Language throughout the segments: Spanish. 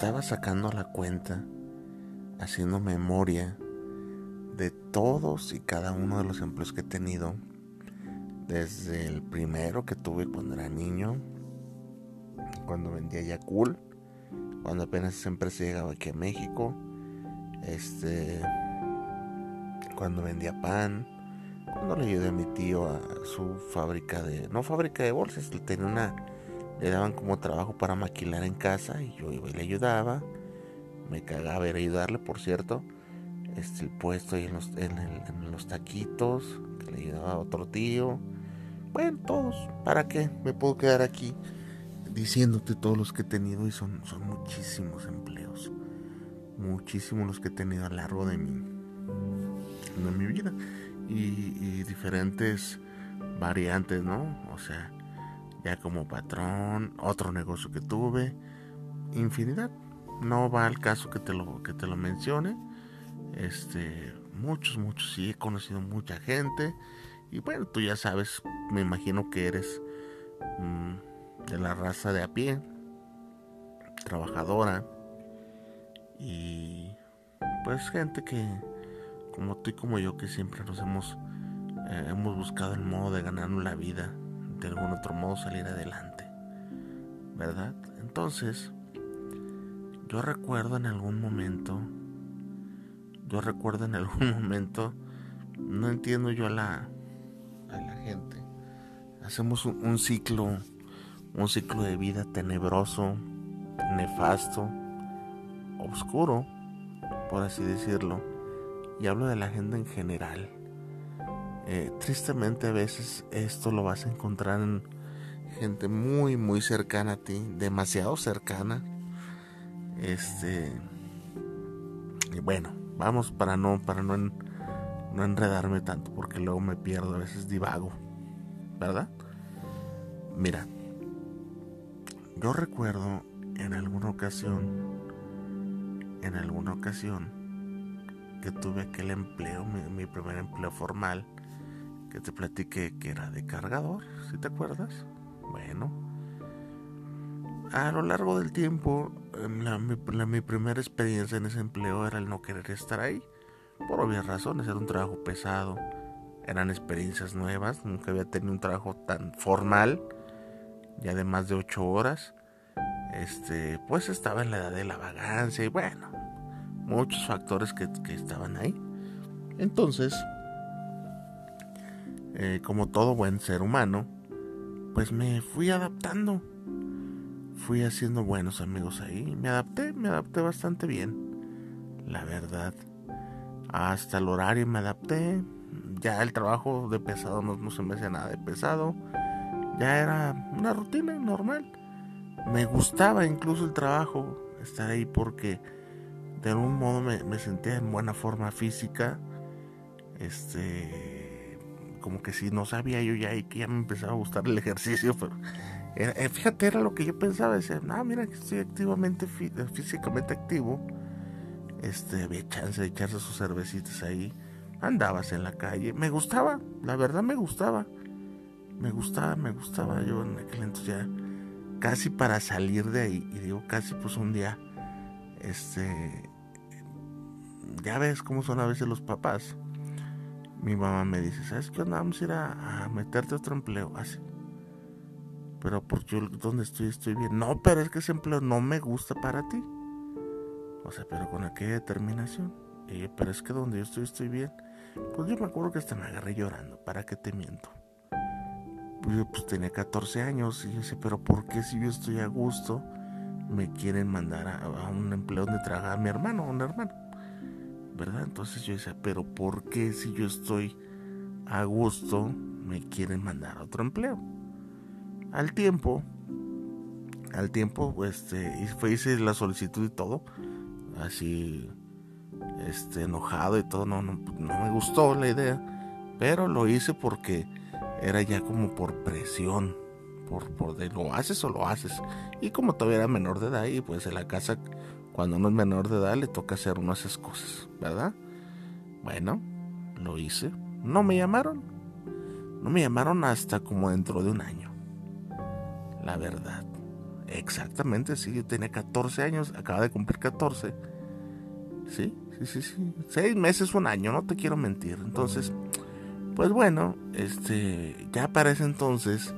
Estaba sacando la cuenta, haciendo memoria de todos y cada uno de los empleos que he tenido, desde el primero que tuve cuando era niño, cuando vendía Yakul, cuando apenas esa empresa llegaba aquí a México, este, cuando vendía pan, cuando le ayudé a mi tío a su fábrica de, no fábrica de bolsas, tenía una le daban como trabajo para maquilar en casa y yo iba y le ayudaba. Me cagaba ir a ayudarle, por cierto. Este, el puesto ahí en los, en, los taquitos, que le ayudaba a otro tío. Bueno, todos. ¿Para qué? Me puedo quedar aquí diciéndote todos los que he tenido y son, son muchísimos empleos. Muchísimos los que he tenido a lo largo de mi, de mi vida. Y, y diferentes variantes, ¿no? O sea, ya como patrón, otro negocio que tuve, infinidad. No va al caso que te lo, que te lo mencione. Este, muchos, muchos, sí, he conocido mucha gente. Y bueno, tú ya sabes, me imagino que eres mm, de la raza de a pie, trabajadora. Y pues gente que, como tú y como yo, que siempre nos hemos, eh, hemos buscado el modo de ganarnos la vida de algún otro modo salir adelante. ¿Verdad? Entonces, yo recuerdo en algún momento, yo recuerdo en algún momento, no entiendo yo a la, a la gente. Hacemos un, un ciclo, un ciclo de vida tenebroso, nefasto, oscuro, por así decirlo. Y hablo de la gente en general eh, tristemente a veces esto lo vas a encontrar en gente muy muy cercana a ti, demasiado cercana. Este y bueno, vamos para no para no, no enredarme tanto porque luego me pierdo, a veces divago, ¿verdad? Mira, yo recuerdo en alguna ocasión en alguna ocasión que tuve aquel empleo, mi primer empleo formal que te platiqué que era de cargador, si te acuerdas. Bueno, a lo largo del tiempo, la, mi, primera experiencia en ese empleo era el no querer estar ahí, por obvias razones, era un trabajo pesado, eran experiencias nuevas, nunca había tenido un trabajo tan formal, ya de más de ocho horas, este, pues estaba en la edad de la vagancia y bueno, muchos factores que estaban ahí. Entonces, eh, como todo buen ser humano, pues me fui adaptando. Fui haciendo buenos amigos ahí. Me adapté, me adapté bastante bien. La verdad. Hasta el horario me adapté. Ya el trabajo de pesado no, se me hacía nada de pesado. Ya era una rutina normal. Me gustaba incluso el trabajo, estar ahí porque de algún modo me, me sentía en buena forma física. Este como que si no sabía yo ya y que ya me empezaba a gustar el ejercicio, pero eh, fíjate, era lo que yo pensaba, decía, no, mira que estoy activamente, eh, físicamente activo, este, había chance de echarse sus cervecitas ahí, andabas en la calle, me gustaba, la verdad me gustaba, me gustaba, me gustaba, yo en aquel entonces casi para salir de ahí, y digo casi pues un día, este, ya ves cómo son a veces los papás, mi mamá me dice, ¿sabes qué? Vamos a ir a, meterte otro empleo. Así. Pero por yo donde estoy estoy bien. No, pero es que ese empleo no me gusta para ti. O sea, pero con aquella determinación. Y yo, pero es que donde yo estoy estoy bien. Pues yo me acuerdo que hasta me agarré llorando, ¿para qué te miento? Pues yo pues tenía 14 años y yo decía, pero ¿por qué si yo estoy a gusto me quieren mandar a, un empleo donde trabaja mi hermano o un hermano? Entonces yo decía, pero ¿por qué si yo estoy a gusto me quieren mandar a otro empleo? Al tiempo, al tiempo, fue, hice la solicitud y todo, así, este, enojado y todo, no, no, no me gustó la idea, pero lo hice porque era ya como por presión, por, por de lo haces o lo haces. Y como todavía era menor de edad, y pues en la casa, cuando uno es menor de edad, le toca hacer uno esas cosas, ¿verdad? Bueno, lo hice. No me llamaron. No me llamaron hasta como dentro de un año. La verdad. Exactamente, sí, yo tenía 14 años, acaba de cumplir 14. Sí, sí, sí, sí. Seis meses, un año, no te quiero mentir. Entonces, pues bueno, este, ya para ese entonces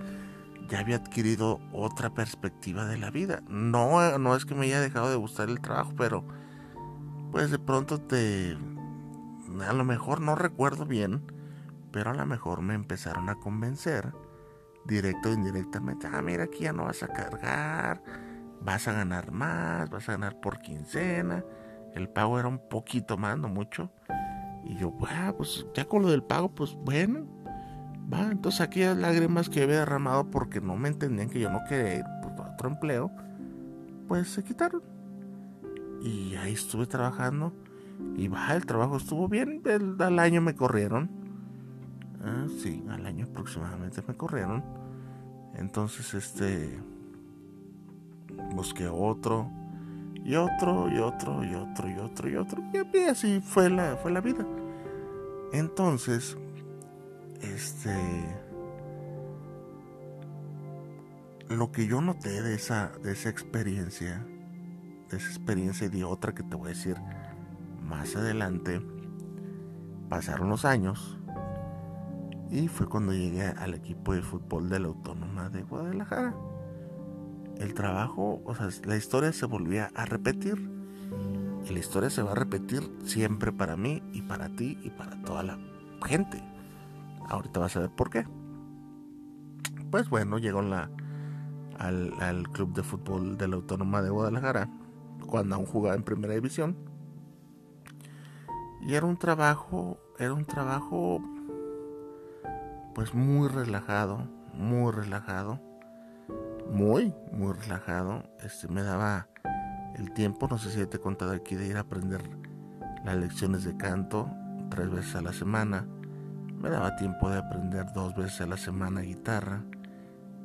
ya había adquirido otra perspectiva de la vida. No, no es que me haya dejado de gustar el trabajo, pero pues de pronto te, a lo mejor no recuerdo bien, pero a lo mejor me empezaron a convencer, directo o indirectamente, ah, mira, aquí ya no vas a cargar, vas a ganar más, vas a ganar por quincena. El pago era un poquito más, no mucho. Y yo, pues ya con lo del pago, pues bueno. Va, entonces aquellas lágrimas que había derramado porque no me entendían que yo no quería ir por otro empleo, pues se quitaron. Y ahí estuve trabajando. Y va, el trabajo estuvo bien. al año me corrieron. Ah, sí, al año aproximadamente me corrieron. Entonces, este. Busqué otro y otro y otro y otro y otro y otro y así fue la fue la vida entonces este lo que yo noté de esa de esa experiencia de esa experiencia y de otra que te voy a decir más adelante pasaron los años y fue cuando llegué al equipo de fútbol de la Autónoma de Guadalajara el trabajo, o sea, la historia se volvía a repetir. Y la historia se va a repetir siempre para mí y para ti y para toda la gente. Ahorita vas a ver por qué. Pues bueno, llegó la, al, club de fútbol de la Autónoma de Guadalajara, cuando aún jugaba en primera división. Y era un trabajo, era un trabajo pues muy relajado, muy relajado muy, muy relajado. Este, me daba el tiempo, no sé si te he contado aquí, de ir a aprender las lecciones de canto tres veces a la semana. Me daba tiempo de aprender dos veces a la semana guitarra.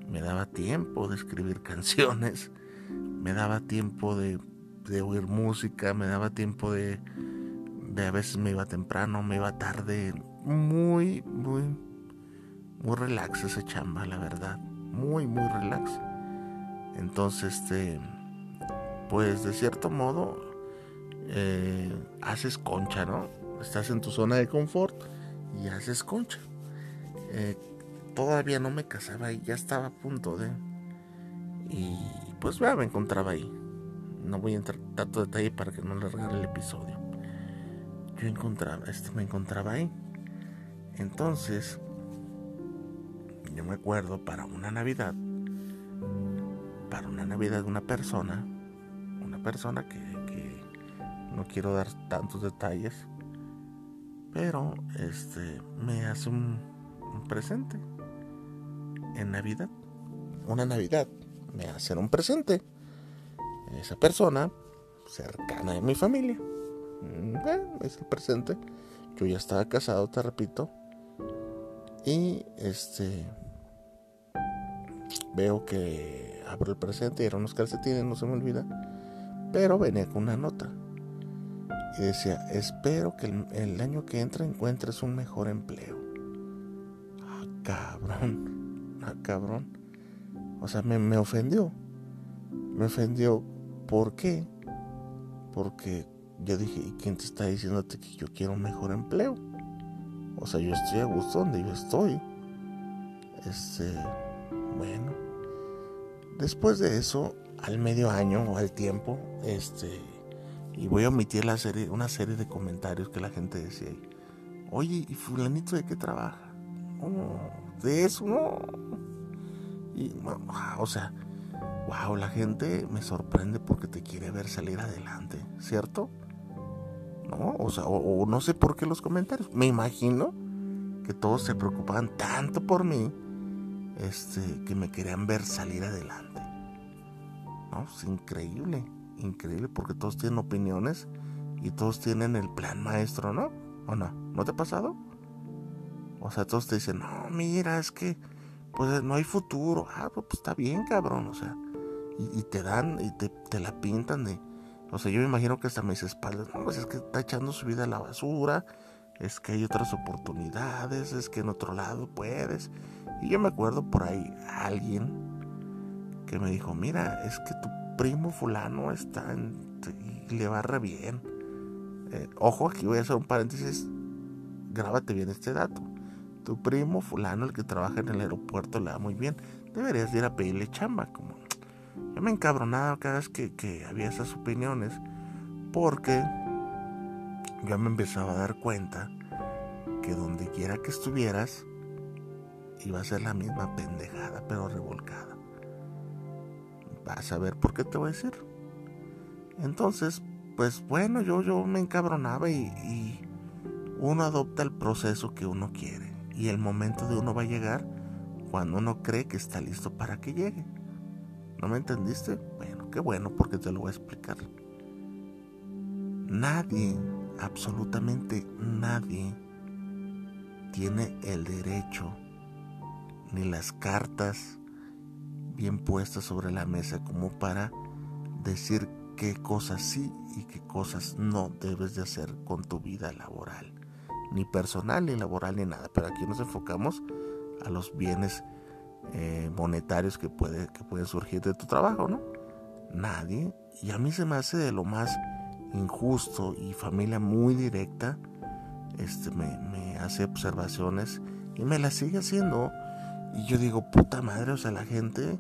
Me daba tiempo de escribir canciones. Me daba tiempo de, de oír música. Me daba tiempo de, de a veces me iba temprano, me iba tarde. Muy, muy, muy relax esa chamba, la verdad. Muy, muy relax. Entonces, este, pues de cierto modo, eh, haces concha, ¿no? Estás en tu zona de confort y haces concha. Eh, todavía no me casaba y ya estaba a punto de... Y pues ya me encontraba ahí. No voy a entrar tanto detalle para que no le el episodio. Yo encontraba, este, me encontraba ahí. Entonces, yo me acuerdo para una Navidad para una Navidad de una persona, una persona que, no quiero dar tantos detalles, pero este me hace un, presente en Navidad, una Navidad me hace un presente. Esa persona cercana de mi familia, mm, es el presente. Yo ya estaba casado, te repito, y este veo que abro el presente y eran unos calcetines, no se me olvida. Pero venía con una nota. Y decía, espero que el, año que entra encuentres un mejor empleo. Ah, cabrón. Ah, cabrón. O sea, me, me ofendió. Me ofendió. ¿Por qué? Porque yo dije, ¿y quién te está diciéndote que yo quiero un mejor empleo? O sea, yo estoy a gusto donde yo estoy. Este, bueno, Después de eso, al medio año o al tiempo, este, Y voy a omitir una serie de comentarios que la gente decía. Oye, ¿y fulanito de qué trabaja? Oh, de eso, no. Y, o sea, wow, la gente me sorprende porque te quiere ver salir adelante, ¿cierto? ¿No? O sea, o, no sé por qué los comentarios. Me imagino que todos se preocupaban tanto por mí, este, que me querían ver salir adelante. ¿No? Es increíble, increíble, porque todos tienen opiniones y todos tienen el plan maestro, ¿no? ¿O no? ¿No te ha pasado? O sea, todos te dicen, no, mira, es que pues no hay futuro. Ah, pues está bien, cabrón. O sea, y, te dan y te, la pintan de. O sea, yo me imagino que hasta mis espaldas, no, pues es que está echando su vida a la basura, es que hay otras oportunidades, es que en otro lado puedes. Y yo me acuerdo por ahí alguien que me dijo, mira, es que tu primo fulano está en, y le re bien. Eh, ojo, aquí voy a hacer un paréntesis, grábate bien este dato. Tu primo fulano, el que trabaja en el aeropuerto, le va muy bien. Deberías ir a pedirle chamba, como yo me encabronaba cada vez que, que había esas opiniones porque yo me empezaba a dar cuenta que donde quiera que estuvieras iba a ser la misma pendejada pero revolcada. Vas a ver por qué te voy a decir. Entonces, pues bueno, yo, yo me encabronaba y, y uno adopta el proceso que uno quiere. Y el momento de uno va a llegar cuando uno cree que está listo para que llegue. ¿No me entendiste? Bueno, qué bueno porque te lo voy a explicar. Nadie, absolutamente nadie, tiene el derecho ni las cartas bien puestas sobre la mesa como para decir qué cosas sí y qué cosas no debes de hacer con tu vida laboral, ni personal, ni laboral, ni nada. Pero aquí nos enfocamos a los bienes eh, monetarios que, puede, que pueden surgir de tu trabajo, ¿no? Nadie. Y a mí se me hace de lo más injusto y familia muy directa, este, me, me hace observaciones y me las sigue haciendo. Y yo digo, puta madre, o sea, la gente,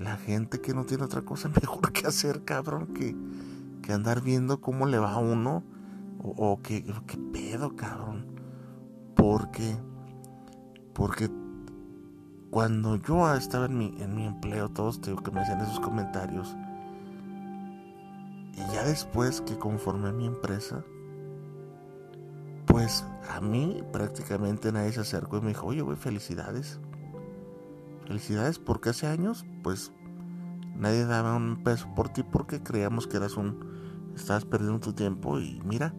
la gente que no tiene otra cosa mejor que hacer, cabrón, que, que andar viendo cómo le va a uno, o, o qué pedo, cabrón. Porque, porque cuando yo estaba en mi, en mi empleo, todos digo, que me hacían esos comentarios. Y ya después que conformé mi empresa, pues a mí prácticamente nadie se acercó y me dijo, oye, güey, felicidades. Felicidades porque hace años, pues nadie daba un peso por ti porque creíamos que eras un... Estabas perdiendo tu tiempo y mira,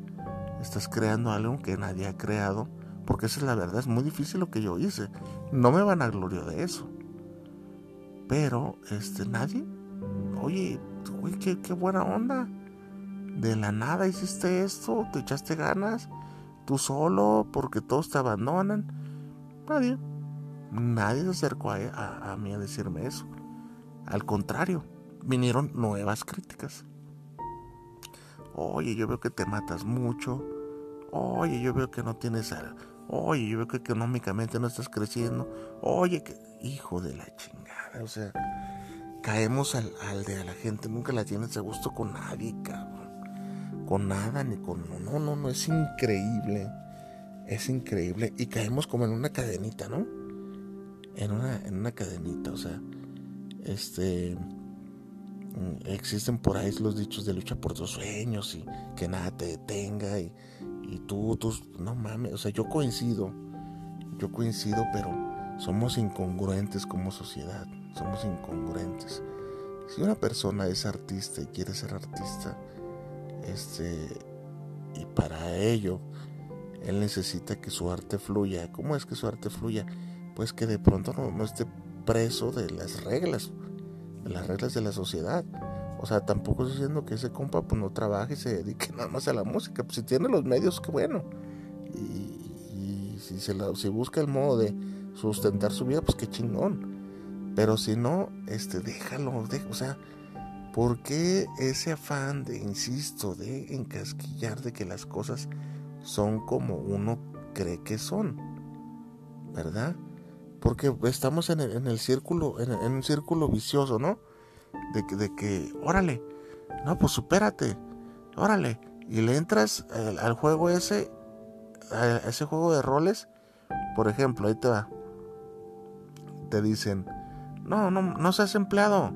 estás creando algo que nadie ha creado porque esa es la verdad, es muy difícil lo que yo hice. No me van a glorio de eso. Pero, este, nadie. Oye, uy, qué, qué buena onda. De la nada hiciste esto, te echaste ganas. Tú solo, porque todos te abandonan. Nadie. Nadie se acercó a, a mí a decirme eso. Al contrario, vinieron nuevas críticas. Oye, yo veo que te matas mucho. Oye, yo veo que no tienes Oye, yo veo que económicamente no estás creciendo. Oye, que hijo de la chingada. O sea, caemos al, de la gente. Nunca la tienes a gusto con nadie, cabrón. Con nada, ni con... No, no, no, es increíble. Es increíble. Y caemos como en una cadenita, ¿no? En una, en una cadenita, o sea. Este... Mm, existen por ahí los dichos de lucha por tus sueños y que nada te detenga y y tú, tú, no mames, o sea, yo coincido, yo coincido, pero somos incongruentes como sociedad, somos incongruentes. Si una persona es artista y quiere ser artista, este, y para ello él necesita que su arte fluya. ¿Cómo es que su arte fluya? Pues que de pronto no, esté preso de las reglas, de las reglas de la sociedad. O sea, tampoco estoy diciendo que ese compa pues no trabaje y se dedique nada más a la música. Pues si tiene los medios, qué bueno. Y, si, se busca el modo de sustentar su vida, pues qué chingón. Pero si no, este, déjalo. o sea, ¿por qué ese afán de, insisto, de encasquillar de que las cosas son como uno cree que son? ¿Verdad? Porque estamos en el, círculo, en un círculo vicioso, ¿no? de que, de que, órale, no, pues supérate. órale, y le entras al, al juego ese, a ese juego de roles, por ejemplo, ahí te va, te dicen, no, no, no seas empleado,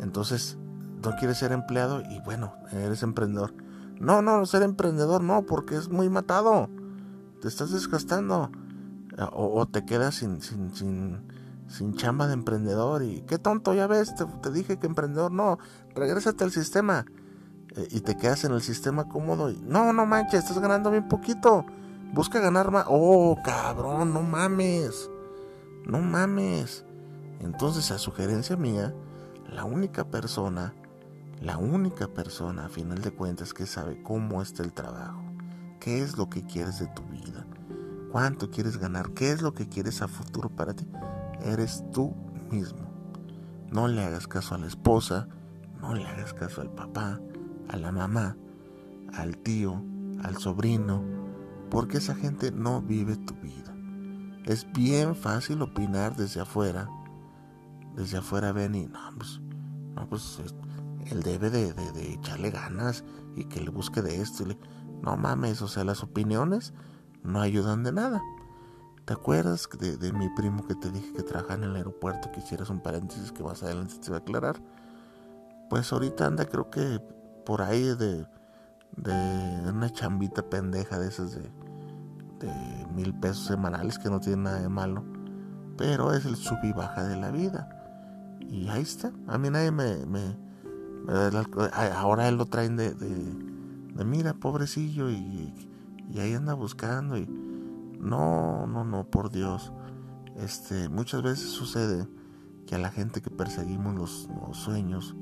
entonces no quieres ser empleado y bueno, eres emprendedor. No, no, ser emprendedor no, porque es muy matado. Te estás desgastando. O, te quedas sin, sin, sin, chamba de emprendedor. Y qué tonto, ya ves, te, te dije que emprendedor no. Regrésate al sistema. Eh, y te quedas en el sistema cómodo. Y, no, no manches, estás ganando bien poquito. Busca ganar más. Oh, cabrón, no mames. No mames. Entonces, a sugerencia mía, la única persona la única persona, a final de cuentas, que sabe cómo está el trabajo, qué es lo que quieres de tu vida, cuánto quieres ganar, qué es lo que quieres a futuro para ti, eres tú mismo. No le hagas caso a la esposa, no le hagas caso al papá, a la mamá, al tío, al sobrino, porque esa gente no vive tu vida. Es bien fácil opinar desde afuera. Desde afuera ven y no, pues, no, pues él debe de, echarle ganas y que le busque de esto. No mames, o sea, las opiniones no ayudan de nada. ¿Te acuerdas de, mi primo que te dije que trabaja en el aeropuerto? Que hicieras un paréntesis que más adelante te va a aclarar. Pues ahorita anda creo que por ahí de, de una chambita pendeja de esas de, de mil pesos semanales que no tiene nada de malo. Pero es el sub y baja de la vida. Y ahí está. A mí nadie me, me, Ahora él lo traen de, de, mira, pobrecillo, y, y, ahí anda buscando. Y no, no, no, por Dios. Este, muchas veces sucede que a la gente que perseguimos los, sueños,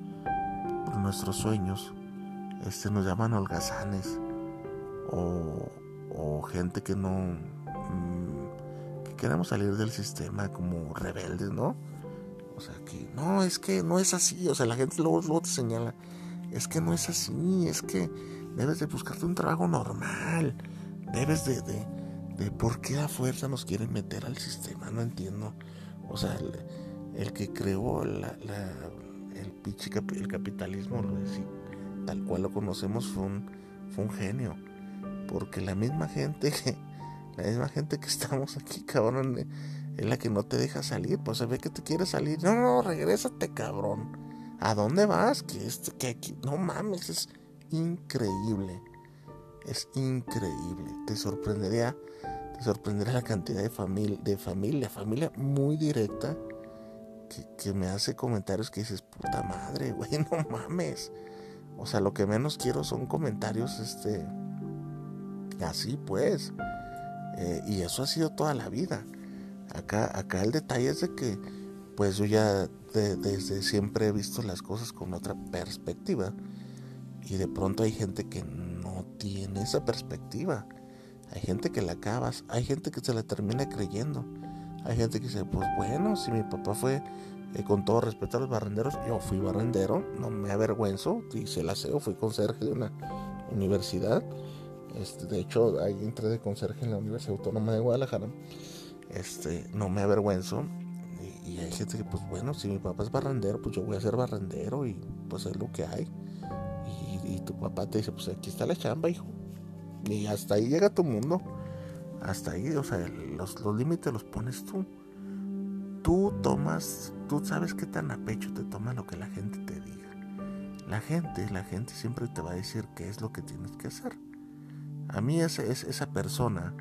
nuestros sueños, este, nos llaman holgazanes o, o gente que no, mm, que queremos salir del sistema como rebeldes, ¿no? O sea, que no, es que no es así. O sea, la gente luego, luego te señala, es que no es así, es que debes de buscarte un trabajo normal. Debes de, de, de por qué a fuerza nos quieren meter al sistema, no entiendo. O sea, el, que creó la, la, el pinche el capitalismo, tal cual lo conocemos, fue un, fue un genio. Porque la misma gente que, la misma gente que estamos aquí, cabrón, es la que no te deja salir. Pues se ve que te quiere salir. No, no, regrésate, cabrón. ¿A dónde vas? Que este, que aquí. No mames, es increíble. Es increíble. Te sorprendería. Te sorprendería la cantidad de familia, de familia, familia muy directa. Que, que me hace comentarios que dices, puta madre, güey, no mames. O sea, lo que menos quiero son comentarios, este. Así pues. Eh, y eso ha sido toda la vida. Acá, acá el detalle es de que, pues yo ya desde siempre he visto las cosas con otra perspectiva. Y de pronto hay gente que tiene esa perspectiva. Hay gente que la acabas, hay gente que se la termina creyendo. Hay gente que dice, pues bueno, si mi papá fue, eh, con todo respeto a los barrenderos, yo fui barrendero, no me avergüenzo, y se la sé, fui conserje de una universidad. Este, de hecho, ahí entré de conserje en la Universidad Autónoma de Guadalajara este, no me avergüenzo. Y, hay gente que, pues bueno, si mi papá es barrendero, pues yo voy a ser barrendero y pues es lo que hay. Y, tu papá te dice, pues aquí está la chamba, hijo. Y hasta ahí llega tu mundo. Hasta ahí, o sea, los, los límites los pones tú. Tú tomas, tú sabes qué tan a pecho te toma lo que la gente te diga. La gente, la gente siempre te va a decir qué es lo que tienes que hacer. A mí esa, esa persona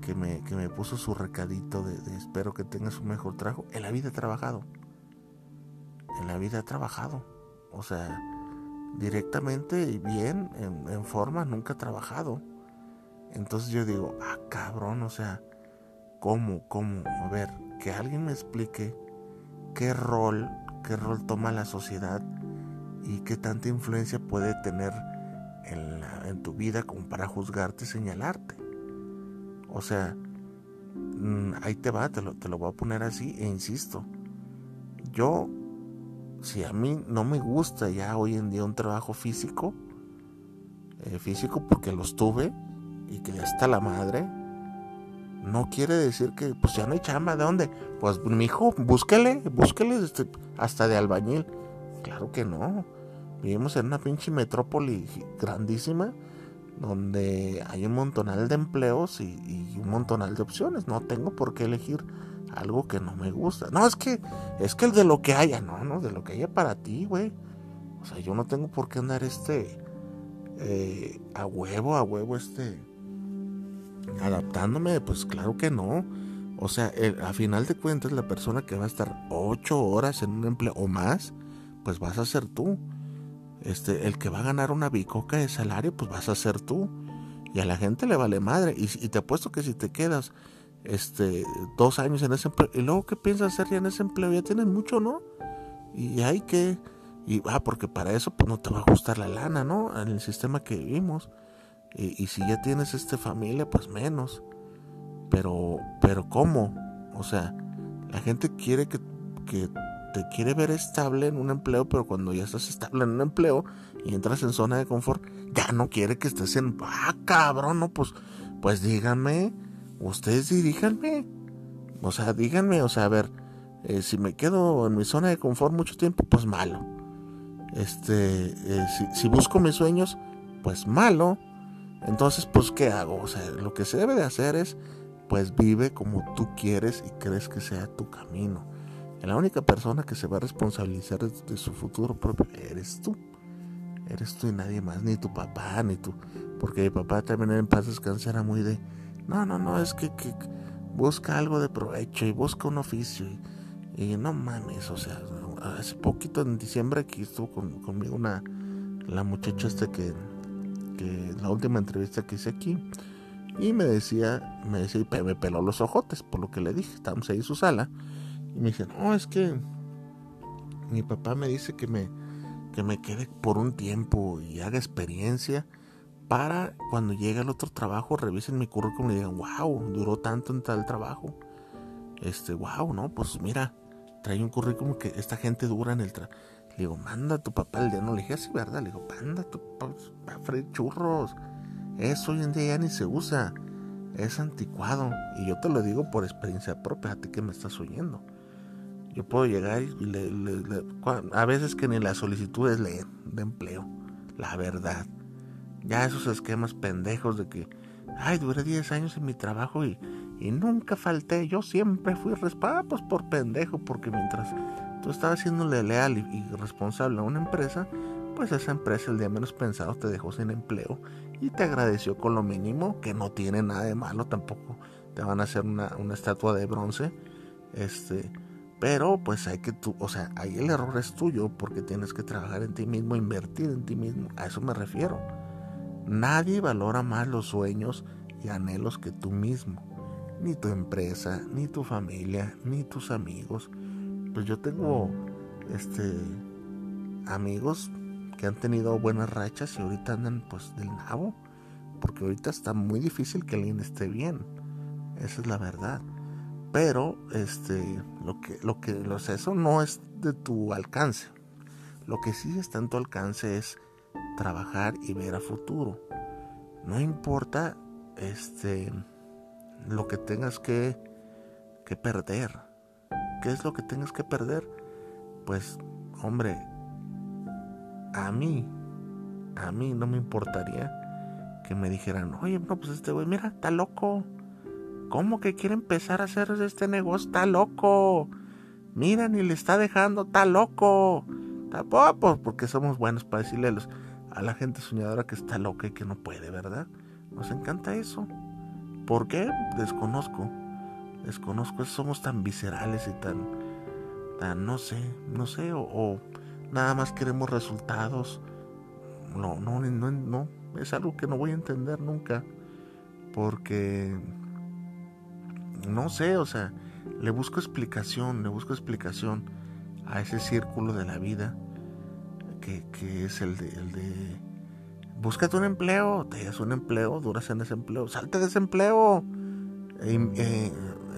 que me, que me puso su recadito de, espero que tengas un mejor trabajo. En la vida he trabajado. En la vida he trabajado. O sea, directamente y bien, en, forma, nunca he trabajado. Entonces yo digo, ah, cabrón, o sea, ¿cómo? ¿Cómo? A ver, que alguien me explique qué rol, qué rol toma la sociedad y qué tanta influencia puede tener en, en tu vida como para juzgarte y señalarte. O sea, mm, ahí te va, te lo, te lo voy a poner así e insisto. Yo, si a mí no me gusta ya hoy en día un trabajo físico, eh, físico porque los tuve y que ya está la madre, no quiere decir que pues ya no hay chamba, ¿de dónde? Pues mi hijo, búsquele, búsquele este, hasta de albañil. Claro que no. Vivimos en una pinche metrópoli grandísima donde hay un montonal de empleos y, un montonal de opciones. No tengo por qué elegir algo que no me gusta. No, es que es que el de lo que haya, no, no, de lo que haya para ti, güey. O sea, yo no tengo por qué andar este eh, a huevo, a huevo, este adaptándome, pues claro que no. O sea, a final de cuentas, la persona que va a estar ocho horas en un empleo o más, pues vas a ser tú. Este, el que va a ganar una bicoca de salario, pues vas a ser tú. Y a la gente le vale madre. Y, te apuesto que si te quedas este, dos años en ese empleo, y luego qué piensas hacer ya en ese empleo, ya tienes mucho, ¿no? Y hay que. Y ah, porque para eso pues no te va a gustar la lana, ¿no? En el sistema que vivimos. Y, si ya tienes este familia, pues menos. Pero, pero ¿cómo? O sea, la gente quiere que, que te quiere ver estable en un empleo, pero cuando ya estás estable en un empleo y entras en zona de confort, ya no quiere que estés en, ah, cabrón, no, pues, pues díganme, ustedes diríjanme, o sea, díganme, o sea, a ver, eh, si me quedo en mi zona de confort mucho tiempo, pues malo, este, eh, si, si busco mis sueños, pues malo, entonces, pues, ¿qué hago? O sea, lo que se debe de hacer es, pues, vive como tú quieres y crees que sea tu camino la única persona que se va a responsabilizar de, su futuro propio eres tú. Eres tú y nadie más, ni tu papá, ni tú. Porque mi papá también en paz descansa era muy de, no, no, no, es que, busca algo de provecho y busca un oficio. Y, no mames, o sea, hace poquito en diciembre aquí estuvo conmigo una, la muchacha esta que, la última entrevista que hice aquí. Y me decía, me decía, y me peló los ojotes por lo que le dije. Estábamos ahí en su sala. Y me dice, no, es que mi papá me dice que me, que me quede por un tiempo y haga experiencia para cuando llegue al otro trabajo revisen mi currículum y digan, wow, duró tanto en tal trabajo. Este, wow, no, pues mira, trae un currículum que esta gente dura en el trabajo. Le digo, manda a tu papá el día. No le dije así, ¿verdad? Le digo, manda a tu papá freír churros. Eso hoy en día ya ni se usa. Es anticuado. Y yo te lo digo por experiencia propia, a ti que me estás oyendo. Yo puedo llegar y le, a veces que ni las solicitudes leen de empleo, la verdad. Ya esos esquemas pendejos de que, ay, duré 10 años en mi trabajo y, y nunca falté, yo siempre fui responsable, pues por pendejo, porque mientras tú estabas siéndole leal y, y, responsable a una empresa, pues esa empresa el día menos pensado te dejó sin empleo y te agradeció con lo mínimo, que no tiene nada de malo tampoco. Te van a hacer una, una estatua de bronce. Este, pero pues hay que tú, o sea, ahí el error es tuyo porque tienes que trabajar en ti mismo, invertir en ti mismo. A eso me refiero. Nadie valora más los sueños y anhelos que tú mismo. Ni tu empresa, ni tu familia, ni tus amigos. Pues yo tengo este amigos que han tenido buenas rachas y ahorita andan pues del nabo. Porque ahorita está muy difícil que alguien esté bien. Esa es la verdad pero este lo que lo que eso no es de tu alcance lo que sí está en tu alcance es trabajar y ver a futuro no importa este lo que tengas que que perder qué es lo que tengas que perder pues hombre a mí a mí no me importaría que me dijeran oye no pues este güey mira está loco ¿Cómo que quiere empezar a hacer este negocio? Está loco. Mira, ni le está dejando, está loco. Tampoco, porque somos buenos para decirle a, la gente soñadora que está loca y que no puede, ¿verdad? Nos encanta eso. ¿Por qué? Desconozco. Desconozco, somos tan viscerales y tan, tan, no sé, no sé, o, o nada más queremos resultados. No, no, no, no, es algo que no voy a entender nunca. Porque no sé, o sea, le busco explicación, le busco explicación a ese círculo de la vida que, es el de, el de búscate un empleo, te das un empleo, duras en ese empleo, salte de ese empleo, eh,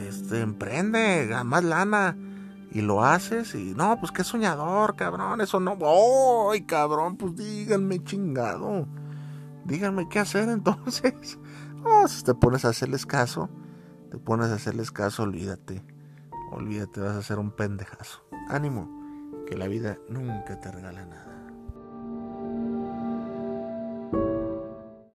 este, emprende, gana más lana y lo haces y no, pues qué soñador, cabrón, eso no, ¡ay, cabrón! Pues díganme chingado, díganme qué hacer entonces. Oh, si te pones a hacerles caso, te pones a hacerles caso, olvídate. Olvídate, vas a ser un pendejazo. Ánimo, que la vida nunca te regala nada.